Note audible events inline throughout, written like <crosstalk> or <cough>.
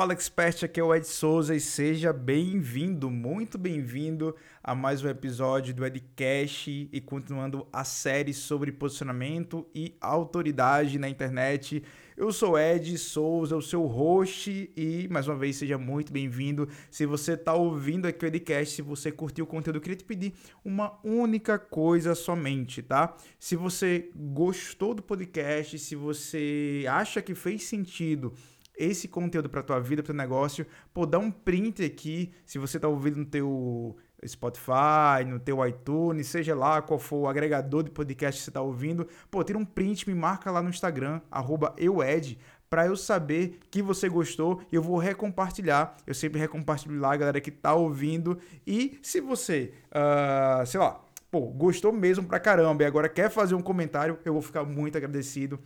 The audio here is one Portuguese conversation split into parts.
Fala Expert, aqui é o Ed Souza e seja bem-vindo, muito bem-vindo a mais um episódio do Edcast e continuando a série sobre posicionamento e autoridade na internet. Eu sou Ed Souza, o seu host e mais uma vez seja muito bem-vindo. Se você está ouvindo aqui o Edcast, se você curtiu o conteúdo, eu queria te pedir uma única coisa somente, tá? Se você gostou do podcast, se você acha que fez sentido esse conteúdo para tua vida, para teu negócio, pô, dá um print aqui, se você está ouvindo no teu Spotify, no teu iTunes, seja lá qual for o agregador de podcast que você está ouvindo, pô, tira um print, me marca lá no Instagram, eued, para eu saber que você gostou e eu vou recompartilhar. Eu sempre recompartilho lá, galera que tá ouvindo. E se você, uh, sei lá, pô, gostou mesmo pra caramba e agora quer fazer um comentário, eu vou ficar muito agradecido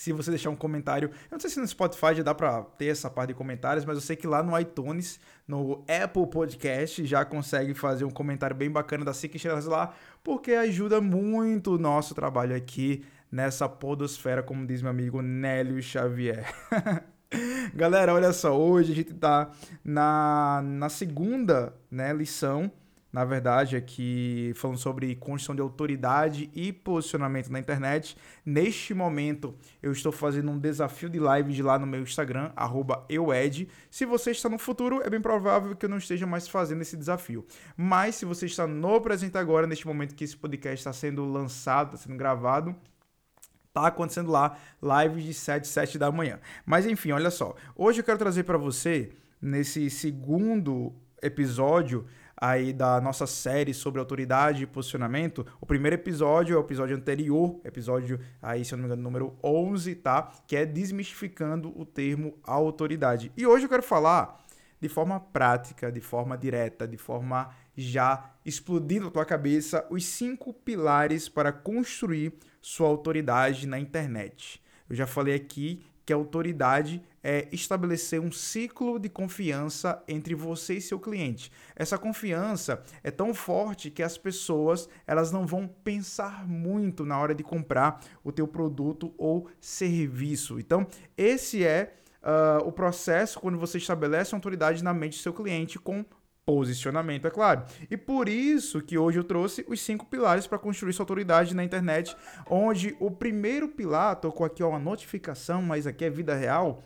se você deixar um comentário. Eu não sei se no Spotify já dá para ter essa parte de comentários, mas eu sei que lá no iTunes, no Apple Podcast, já consegue fazer um comentário bem bacana das 5 estrelas lá, porque ajuda muito o nosso trabalho aqui nessa podosfera, como diz meu amigo Nélio Xavier. <laughs> Galera, olha só, hoje a gente tá na, na segunda né, lição na verdade, aqui falando sobre construção de autoridade e posicionamento na internet. Neste momento, eu estou fazendo um desafio de live de lá no meu Instagram, eued. Se você está no futuro, é bem provável que eu não esteja mais fazendo esse desafio. Mas se você está no presente agora, neste momento que esse podcast está sendo lançado, está sendo gravado, tá acontecendo lá, lives de 7, 7 da manhã. Mas enfim, olha só. Hoje eu quero trazer para você, nesse segundo episódio, aí da nossa série sobre autoridade e posicionamento. O primeiro episódio é o episódio anterior, episódio aí, se eu não me engano, número 11, tá? Que é desmistificando o termo autoridade. E hoje eu quero falar de forma prática, de forma direta, de forma já explodindo a tua cabeça os cinco pilares para construir sua autoridade na internet. Eu já falei aqui que a autoridade é estabelecer um ciclo de confiança entre você e seu cliente. Essa confiança é tão forte que as pessoas elas não vão pensar muito na hora de comprar o teu produto ou serviço. Então, esse é uh, o processo quando você estabelece autoridade na mente do seu cliente com posicionamento, é claro. E por isso que hoje eu trouxe os cinco pilares para construir sua autoridade na internet, onde o primeiro pilar, tô com aqui ó, uma notificação, mas aqui é vida real.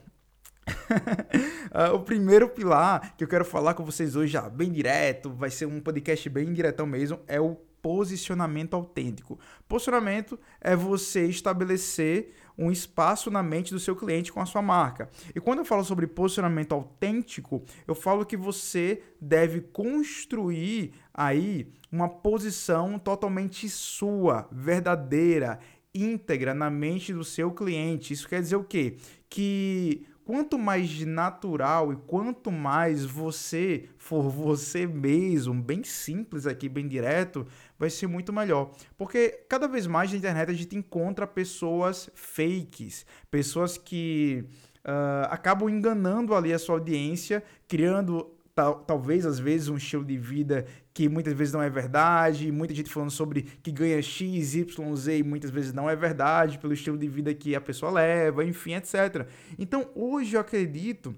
uh, <laughs> o primeiro pilar que eu quero falar com vocês hoje, já bem direto, vai ser um podcast bem diretão mesmo, é o posicionamento autêntico. Posicionamento é você estabelecer um espaço na mente do seu cliente com a sua marca. E quando eu falo sobre posicionamento autêntico, eu falo que você deve construir aí uma posição totalmente sua, verdadeira, íntegra na mente do seu cliente. Isso quer dizer o quê? Que quanto mais natural e quanto mais você for você mesmo, bem simples aqui, bem direto, vai ser muito melhor. Porque cada vez mais na internet a gente encontra pessoas fakes, pessoas que uh, acabam enganando ali a sua audiência, criando tal, talvez às vezes um estilo de vida que muitas vezes não é verdade, muita gente falando sobre que ganha X, Y, Z e muitas vezes não é verdade pelo estilo de vida que a pessoa leva, enfim, etc. Então hoje eu acredito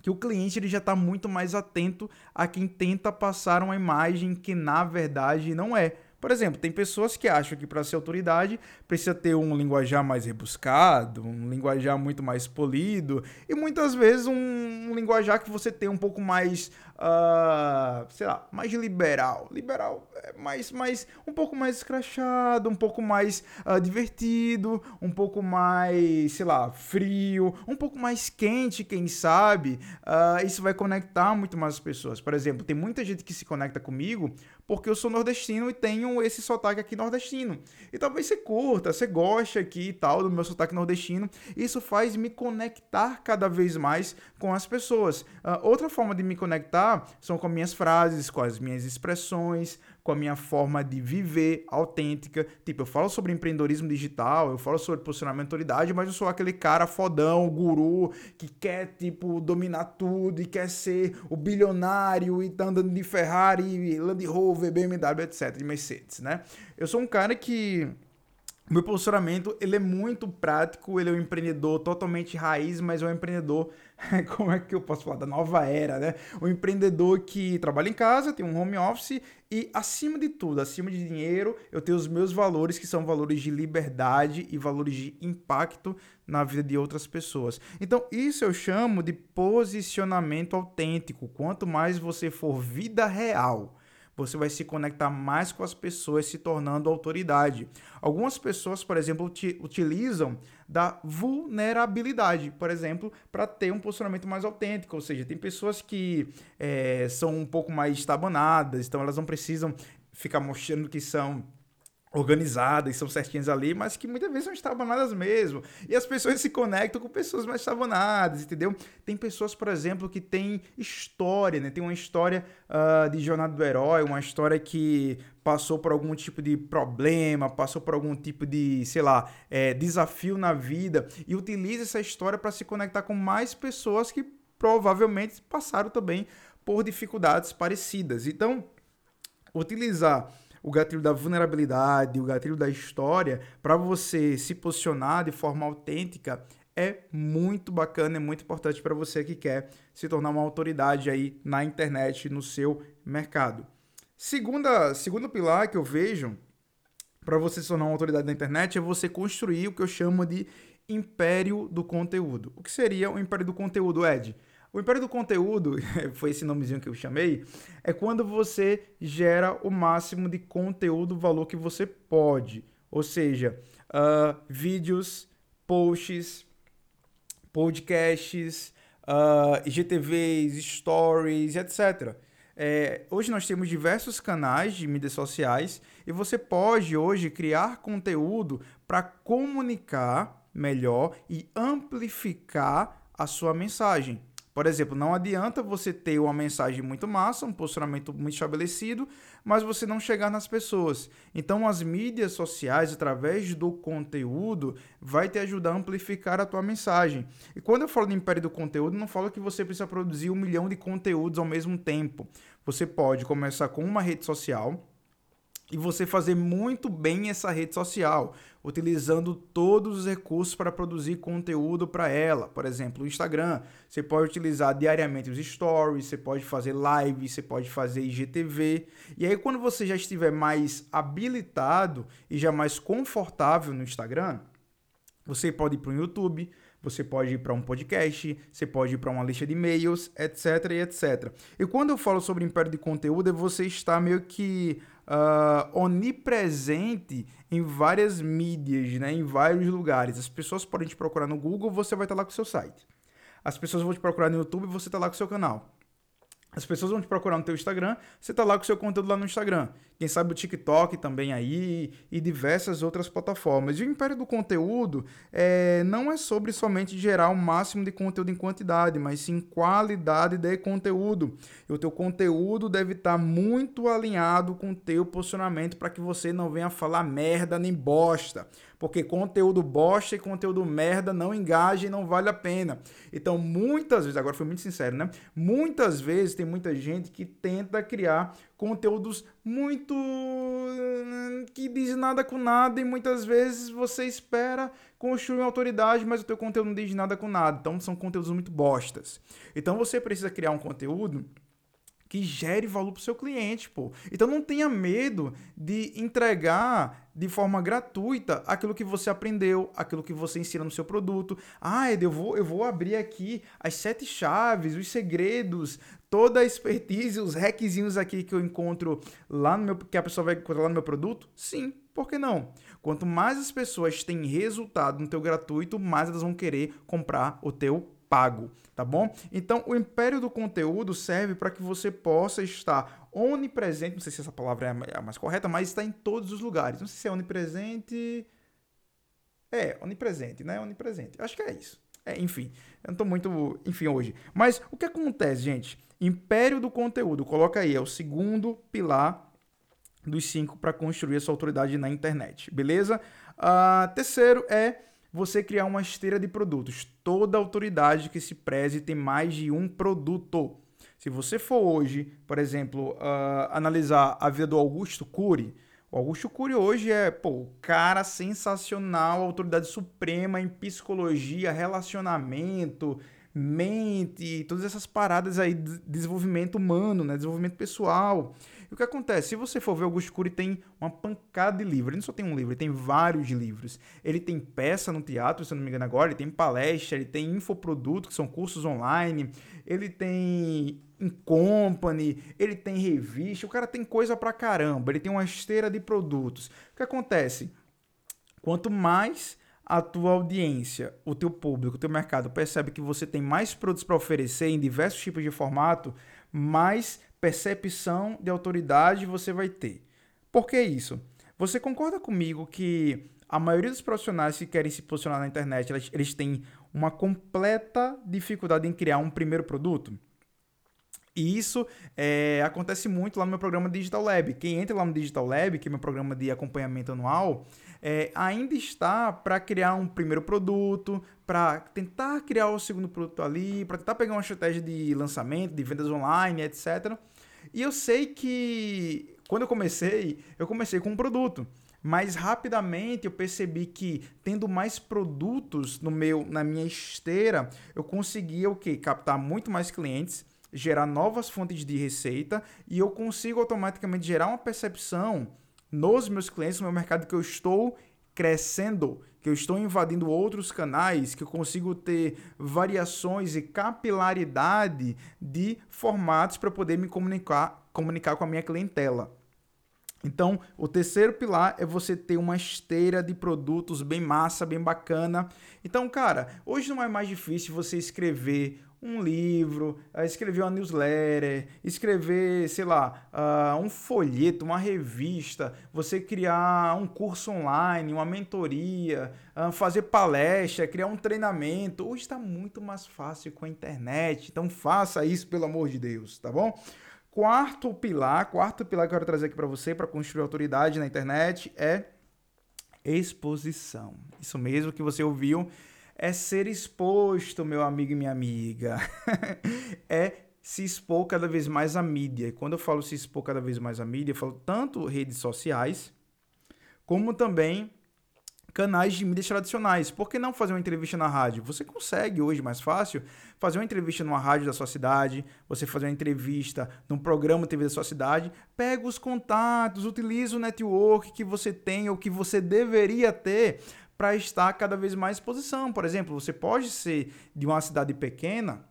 que o cliente ele já está muito mais atento a quem tenta passar uma imagem que na verdade não é. Por exemplo, tem pessoas que acham que para ser autoridade precisa ter um linguajar mais rebuscado, um linguajar muito mais polido e muitas vezes um, linguajar que você tem um pouco mais, uh, sei lá, mais liberal. Liberal é mais, mais um pouco mais escrachado, um pouco mais uh, divertido, um pouco mais, sei lá, frio, um pouco mais quente, quem sabe. Uh, isso vai conectar muito mais as pessoas. Por exemplo, tem muita gente que se conecta comigo porque eu sou nordestino e tenho esse sotaque aqui nordestino. E talvez você curta, você goste aqui e tal do meu sotaque nordestino. Isso faz me conectar cada vez mais com as pessoas. Uh, outra forma de me conectar são com minhas frases, com as minhas expressões, com a minha forma de viver autêntica. Tipo, eu falo sobre empreendedorismo digital, eu falo sobre posicionamento de autoridade, mas eu sou aquele cara fodão, guru, que quer, tipo, dominar tudo e quer ser o bilionário e tá andando de Ferrari, Land Rover, BMW, etc, de Mercedes, né? Eu sou um cara que meu posicionamento, ele é muito prático, ele é um empreendedor totalmente raiz, mas é um empreendedor, <laughs> como é que eu posso falar, da nova era, né? Um empreendedor que trabalha em casa, tem um home office e, acima de tudo, acima de dinheiro, eu tenho os meus valores, que são valores de liberdade e valores de impacto na vida de outras pessoas. Então, isso eu chamo de posicionamento autêntico. Quanto mais você for vida real, você vai se conectar mais com as pessoas, se tornando autoridade. Algumas pessoas, por exemplo, utilizam da vulnerabilidade, por exemplo, para ter um posicionamento mais autêntico. Ou seja, tem pessoas que é, são um pouco mais estabanadas, então elas não precisam ficar mostrando que são organizadas, são certinhas ali, mas que muitas vezes são estabanadas mesmo. E as pessoas se conectam com pessoas mais estabanadas, entendeu? Tem pessoas, por exemplo, que têm história, né? Tem uma história uh, de jornada do herói, uma história que passou por algum tipo de problema, passou por algum tipo de, sei lá, é, desafio na vida e utiliza essa história para se conectar com mais pessoas que provavelmente passaram também por dificuldades parecidas. Então, utilizar o gatilho da vulnerabilidade, o gatilho da história, para você se posicionar de forma autêntica, é muito bacana, é muito importante para você que quer se tornar uma autoridade aí na internet, no seu mercado. Segunda, segundo pilar que eu vejo para você se tornar uma autoridade na internet é você construir o que eu chamo de império do conteúdo. O que seria o império do conteúdo, Ed? O império do conteúdo, <laughs> foi esse nomezinho que eu chamei, é quando você gera o máximo de conteúdo, valor que você pode. Ou seja, uh, vídeos, posts, podcasts, uh, ah, IGTVs, stories, etc. É, hoje nós temos diversos canais de mídias sociais e você pode hoje criar conteúdo para comunicar melhor e amplificar a sua mensagem. Por exemplo, não adianta você ter uma mensagem muito massa, um posicionamento muito estabelecido, mas você não chegar nas pessoas. Então, as mídias sociais, através do conteúdo, vai te ajudar a amplificar a tua mensagem. E quando eu falo de império do conteúdo, não falo que você precisa produzir um milhão de conteúdos ao mesmo tempo. Você pode começar com uma rede social, e você fazer muito bem essa rede social, utilizando todos os recursos para produzir conteúdo para ela. Por exemplo, o Instagram, você pode utilizar diariamente os stories, você pode fazer live, você pode fazer IGTV. E aí quando você já estiver mais habilitado e já mais confortável no Instagram, você pode ir para o YouTube, você pode ir para um podcast, você pode ir para uma lista de e-mails, etc etc. E quando eu falo sobre império de conteúdo, é você está meio que uh, onipresente em várias mídias, né, em vários lugares. As pessoas podem te procurar no Google, você vai estar lá com o seu site. As pessoas vão te procurar no YouTube, você está lá com o seu canal. As pessoas vão te procurar no teu Instagram, você tá lá com o seu conteúdo lá no Instagram. Quem sabe o TikTok também aí e diversas outras plataformas. E o império do conteúdo é, não é sobre somente gerar o máximo de conteúdo em quantidade, mas sim qualidade de conteúdo. E o teu conteúdo deve estar tá muito alinhado com o teu posicionamento para que você não venha falar merda nem bosta porque conteúdo bosta e conteúdo merda não engaja e não vale a pena. Então, muitas vezes, agora foi muito sincero, né? Muitas vezes tem muita gente que tenta criar conteúdos muito que diz nada com nada e muitas vezes você espera construir uma autoridade, mas o teu conteúdo não diz nada com nada. Então, são conteúdos muito bostas. Então, você precisa criar um conteúdo que gere valor para o seu cliente, pô. Então não tenha medo de entregar de forma gratuita aquilo que você aprendeu, aquilo que você ensina no seu produto. Ah, Ed, eu vou, eu vou abrir aqui as sete chaves, os segredos, toda a expertise, os hackzinhos aqui que eu encontro lá no meu, que a pessoa vai encontrar lá no meu produto? Sim, por que não? Quanto mais as pessoas têm resultado no teu gratuito, mais elas vão querer comprar o teu pago, tá bom? Então, o império do conteúdo serve para que você possa estar onipresente, não sei se essa palavra é a mais correta, mas está em todos os lugares. Não sei se é onipresente. É, onipresente, né? Onipresente. Acho que é isso. É, enfim, eu não tô muito, enfim, hoje. Mas o que acontece, gente? Império do conteúdo, coloca aí, é o segundo pilar dos cinco para construir essa autoridade na internet, beleza? Uh, terceiro é você criar uma esteira de produtos. Toda autoridade que se preze tem mais de um produto. Se você for hoje, por exemplo, uh, analisar a vida do Augusto Cury, O Augusto Cury hoje é, pô, cara sensacional, autoridade suprema em psicologia, relacionamento, mente, todas essas paradas aí de desenvolvimento humano, né? Desenvolvimento pessoal. E o que acontece? Se você for ver, Augusto Cury tem uma pancada de livros. Ele não só tem um livro, ele tem vários livros. Ele tem peça no teatro, se eu não me engano agora, ele tem palestra, ele tem infoproduto, que são cursos online, ele tem em company, ele tem revista, o cara tem coisa pra caramba, ele tem uma esteira de produtos. O que acontece? Quanto mais a tua audiência, o teu público, o teu mercado percebe que você tem mais produtos para oferecer em diversos tipos de formato, mais percepção de autoridade você vai ter. Por que isso? Você concorda comigo que a maioria dos profissionais que querem se posicionar na internet, eles, têm uma completa dificuldade em criar um primeiro produto? E isso é, acontece muito lá no meu programa Digital Lab. Quem entra lá no Digital Lab, que é meu programa de acompanhamento anual, é, ainda está para criar um primeiro produto, para tentar criar o segundo produto ali, para tentar pegar uma estratégia de lançamento, de vendas online, etc. E eu sei que quando eu comecei, eu comecei com um produto. Mas rapidamente eu percebi que tendo mais produtos no meu na minha esteira, eu conseguia o que captar muito mais clientes, gerar novas fontes de receita e eu consigo automaticamente gerar uma percepção nos meus clientes, no meu mercado que eu estou crescendo, que eu estou invadindo outros canais, que eu consigo ter variações e capilaridade de formatos para poder me comunicar, comunicar com a minha clientela. Então, o terceiro pilar é você ter uma esteira de produtos bem massa, bem bacana. Então, cara, hoje não é mais difícil você escrever um livro, escrever uma newsletter, escrever, sei lá, uh, um folheto, uma revista, você criar um curso online, uma mentoria, uh, fazer palestra, criar um treinamento. Hoje está muito mais fácil com a internet, então faça isso pelo amor de Deus, tá bom? Quarto pilar, quarto pilar que eu quero trazer aqui para você para construir autoridade na internet é exposição. Isso mesmo que você ouviu é ser exposto, meu amigo e minha amiga. <laughs> é se expor cada vez mais à mídia. E quando eu falo se expor cada vez mais à mídia, eu falo tanto redes sociais, como também canais de mídias tradicionais. Por que não fazer uma entrevista na rádio? Você consegue hoje mais fácil fazer uma entrevista numa rádio da sua cidade, você fazer uma entrevista num programa TV da sua cidade, pega os contatos, utiliza o network que você tem ou que você deveria ter para estar cada vez mais em exposição. Por exemplo, você pode ser de uma cidade pequena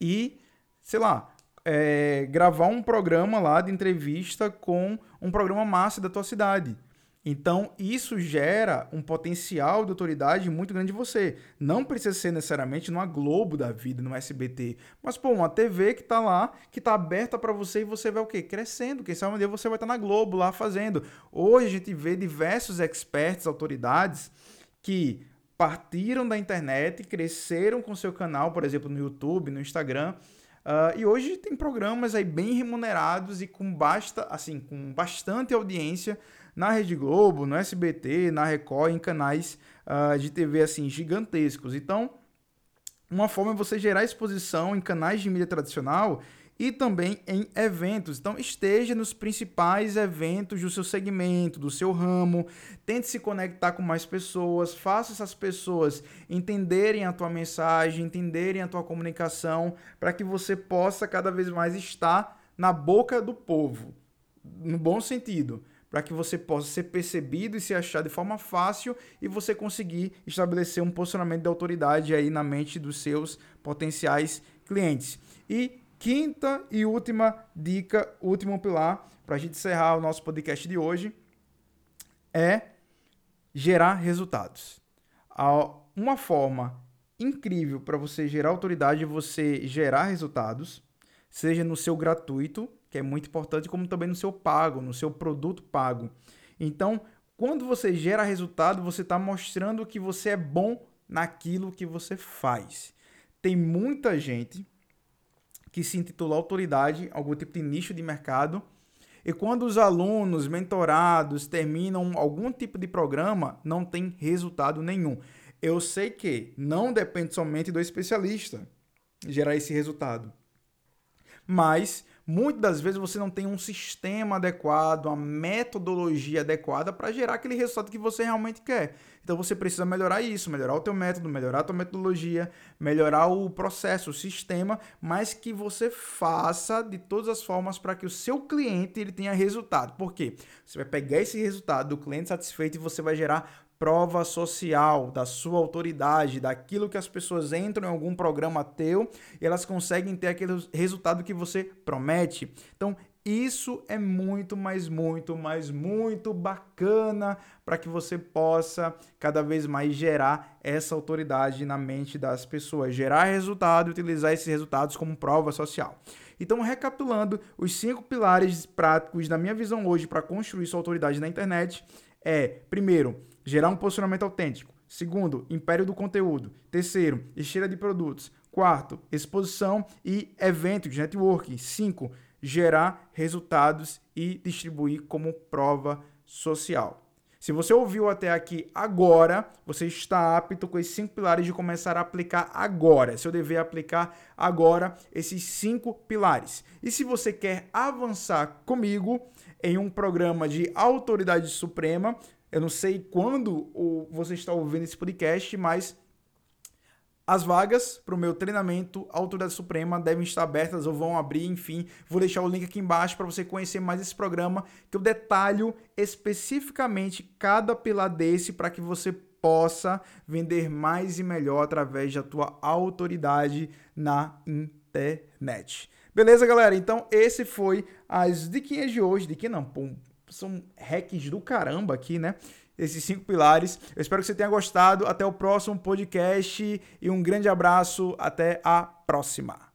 e, sei lá, é, gravar um programa lá de entrevista com um programa massa da tua cidade. Então, isso gera um potencial de autoridade muito grande em você. Não precisa ser necessariamente numa Globo da vida, no SBT, mas pô, uma TV que tá lá, que tá aberta para você e você vai o quê? Crescendo. Quem sabe um dia você vai estar tá na Globo lá fazendo. Hoje a gente vê diversos experts, autoridades que partiram da internet, cresceram com seu canal, por exemplo, no YouTube, no Instagram, Uh, e hoje tem programas aí bem remunerados e com basta, assim, com bastante audiência na Rede Globo, no SBT, na Record, em canais uh, de TV assim gigantescos. Então, uma forma é você gerar exposição em canais de mídia tradicional e também em eventos. Então, esteja nos principais eventos do seu segmento, do seu ramo, tente se conectar com mais pessoas, faça essas pessoas entenderem a tua mensagem, entenderem a tua comunicação, para que você possa cada vez mais estar na boca do povo, no bom sentido para que você possa ser percebido e se achar de forma fácil e você conseguir estabelecer um posicionamento de autoridade aí na mente dos seus potenciais clientes. E quinta e última dica, último pilar, para a gente encerrar o nosso podcast de hoje, é gerar resultados. Uma forma incrível para você gerar autoridade é você gerar resultados, seja no seu gratuito, que é muito importante, como também no seu pago, no seu produto pago. Então, quando você gera resultado, você está mostrando que você é bom naquilo que você faz. Tem muita gente que se intitula autoridade, algum tipo de nicho de mercado, e quando os alunos mentorados terminam algum tipo de programa, não tem resultado nenhum. Eu sei que não depende somente do especialista gerar esse resultado. Mas muitas das vezes você não tem um sistema adequado, uma metodologia adequada para gerar aquele resultado que você realmente quer. Então você precisa melhorar isso, melhorar o teu método, melhorar a tua metodologia, melhorar o processo, o sistema, mas que você faça de todas as formas para que o seu cliente ele tenha resultado. Por quê? Você vai pegar esse resultado do cliente satisfeito e você vai gerar prova social da sua autoridade, daquilo que as pessoas entram em algum programa teu e elas conseguem ter aquele resultado que você promete. Então, isso é muito, mais muito, mais muito bacana para que você possa cada vez mais gerar essa autoridade na mente das pessoas, gerar resultado e utilizar esses resultados como prova social. Então, recapitulando, os cinco pilares práticos da minha visão hoje para construir sua autoridade na internet é, primeiro, gerar um posicionamento autêntico. Segundo, império do conteúdo. Terceiro, esteira de produtos. Quarto, exposição e eventos, networking. Cinco, gerar resultados e distribuir como prova social. Se você ouviu até aqui agora, você está apto com esses cinco pilares de começar a aplicar agora. Se eu dever aplicar agora esses cinco pilares. E se você quer avançar comigo em um programa de autoridade suprema, eu não sei quando você está ouvindo esse podcast, mas as vagas para o meu treinamento Autoridade Suprema devem estar abertas ou vão abrir, enfim. Vou deixar o link aqui embaixo para você conhecer mais esse programa, que eu detalho especificamente cada pilar desse para que você possa vender mais e melhor através da tua autoridade na internet. Beleza, galera? Então, esse foi as diquinhas de hoje. Diquinha não, pô, são hacks do caramba aqui, né? Esses cinco pilares. Eu espero que você tenha gostado. Até o próximo podcast e um grande abraço. Até a próxima.